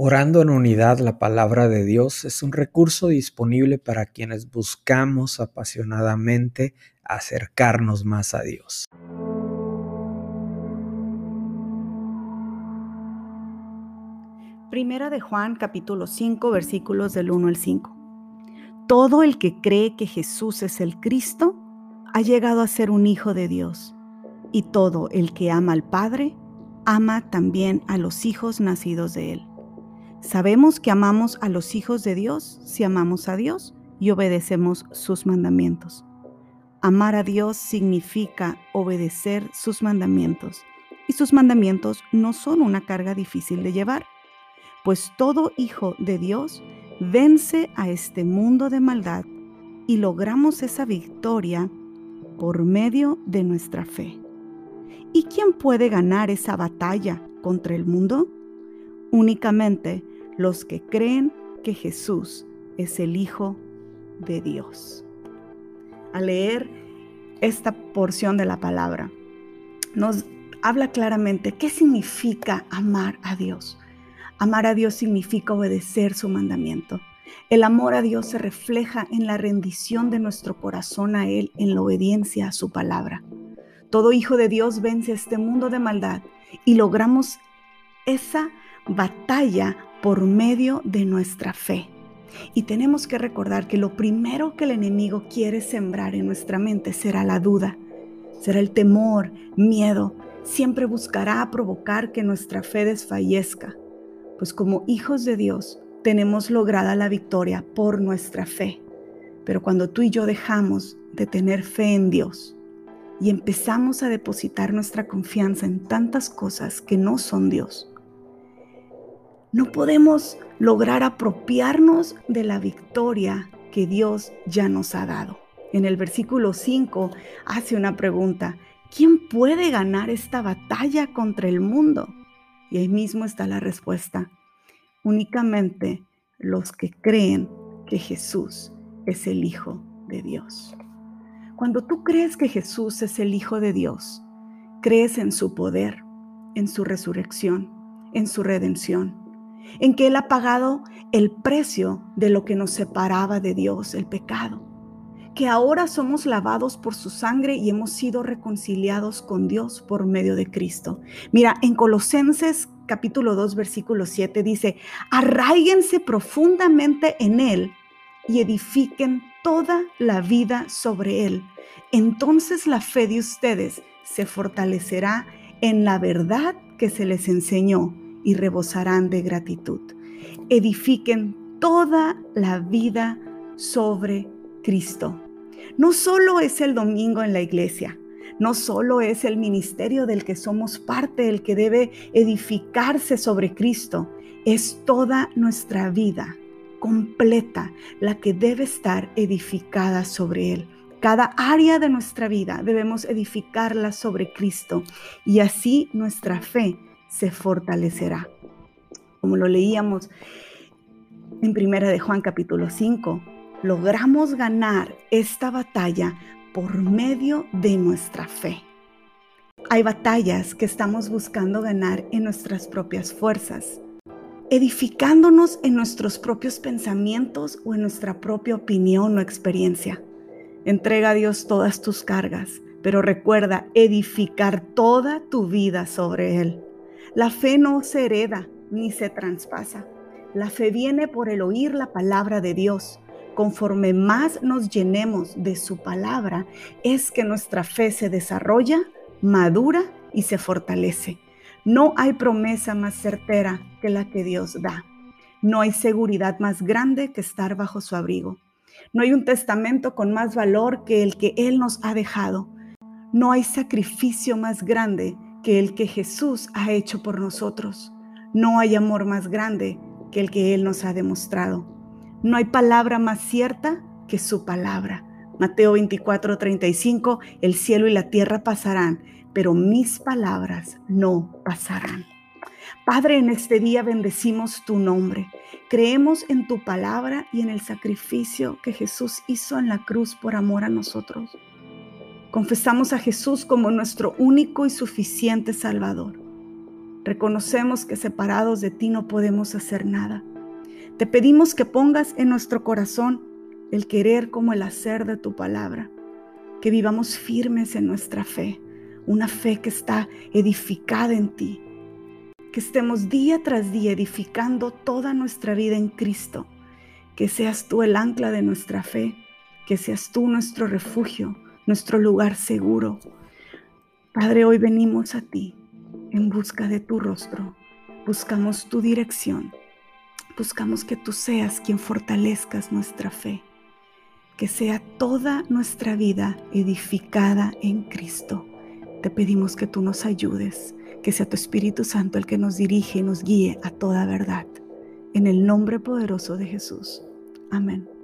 Orando en unidad la palabra de Dios es un recurso disponible para quienes buscamos apasionadamente acercarnos más a Dios. Primera de Juan capítulo 5 versículos del 1 al 5. Todo el que cree que Jesús es el Cristo ha llegado a ser un hijo de Dios, y todo el que ama al Padre ama también a los hijos nacidos de él. Sabemos que amamos a los hijos de Dios si amamos a Dios y obedecemos sus mandamientos. Amar a Dios significa obedecer sus mandamientos y sus mandamientos no son una carga difícil de llevar, pues todo hijo de Dios vence a este mundo de maldad y logramos esa victoria por medio de nuestra fe. ¿Y quién puede ganar esa batalla contra el mundo? Únicamente los que creen que Jesús es el Hijo de Dios. Al leer esta porción de la palabra, nos habla claramente qué significa amar a Dios. Amar a Dios significa obedecer su mandamiento. El amor a Dios se refleja en la rendición de nuestro corazón a Él, en la obediencia a su palabra. Todo hijo de Dios vence este mundo de maldad y logramos esa batalla por medio de nuestra fe. Y tenemos que recordar que lo primero que el enemigo quiere sembrar en nuestra mente será la duda, será el temor, miedo. Siempre buscará provocar que nuestra fe desfallezca, pues como hijos de Dios tenemos lograda la victoria por nuestra fe. Pero cuando tú y yo dejamos de tener fe en Dios y empezamos a depositar nuestra confianza en tantas cosas que no son Dios, no podemos lograr apropiarnos de la victoria que Dios ya nos ha dado. En el versículo 5 hace una pregunta, ¿quién puede ganar esta batalla contra el mundo? Y ahí mismo está la respuesta, únicamente los que creen que Jesús es el Hijo de Dios. Cuando tú crees que Jesús es el Hijo de Dios, crees en su poder, en su resurrección, en su redención en que Él ha pagado el precio de lo que nos separaba de Dios, el pecado, que ahora somos lavados por su sangre y hemos sido reconciliados con Dios por medio de Cristo. Mira, en Colosenses capítulo 2, versículo 7 dice, arraíguense profundamente en Él y edifiquen toda la vida sobre Él. Entonces la fe de ustedes se fortalecerá en la verdad que se les enseñó y rebosarán de gratitud. Edifiquen toda la vida sobre Cristo. No solo es el domingo en la iglesia, no solo es el ministerio del que somos parte el que debe edificarse sobre Cristo, es toda nuestra vida completa la que debe estar edificada sobre Él. Cada área de nuestra vida debemos edificarla sobre Cristo y así nuestra fe se fortalecerá. Como lo leíamos en Primera de Juan capítulo 5, logramos ganar esta batalla por medio de nuestra fe. Hay batallas que estamos buscando ganar en nuestras propias fuerzas, edificándonos en nuestros propios pensamientos o en nuestra propia opinión o experiencia. Entrega a Dios todas tus cargas, pero recuerda edificar toda tu vida sobre Él. La fe no se hereda ni se traspasa. La fe viene por el oír la palabra de Dios. Conforme más nos llenemos de su palabra, es que nuestra fe se desarrolla, madura y se fortalece. No hay promesa más certera que la que Dios da. No hay seguridad más grande que estar bajo su abrigo. No hay un testamento con más valor que el que Él nos ha dejado. No hay sacrificio más grande que el que Jesús ha hecho por nosotros. No hay amor más grande que el que Él nos ha demostrado. No hay palabra más cierta que su palabra. Mateo 24, 35, el cielo y la tierra pasarán, pero mis palabras no pasarán. Padre, en este día bendecimos tu nombre. Creemos en tu palabra y en el sacrificio que Jesús hizo en la cruz por amor a nosotros. Confesamos a Jesús como nuestro único y suficiente Salvador. Reconocemos que separados de ti no podemos hacer nada. Te pedimos que pongas en nuestro corazón el querer como el hacer de tu palabra, que vivamos firmes en nuestra fe, una fe que está edificada en ti, que estemos día tras día edificando toda nuestra vida en Cristo, que seas tú el ancla de nuestra fe, que seas tú nuestro refugio, nuestro lugar seguro. Padre, hoy venimos a ti en busca de tu rostro, buscamos tu dirección, buscamos que tú seas quien fortalezcas nuestra fe, que sea toda nuestra vida edificada en Cristo. Te pedimos que tú nos ayudes que sea tu Espíritu Santo el que nos dirige y nos guíe a toda verdad. En el nombre poderoso de Jesús. Amén.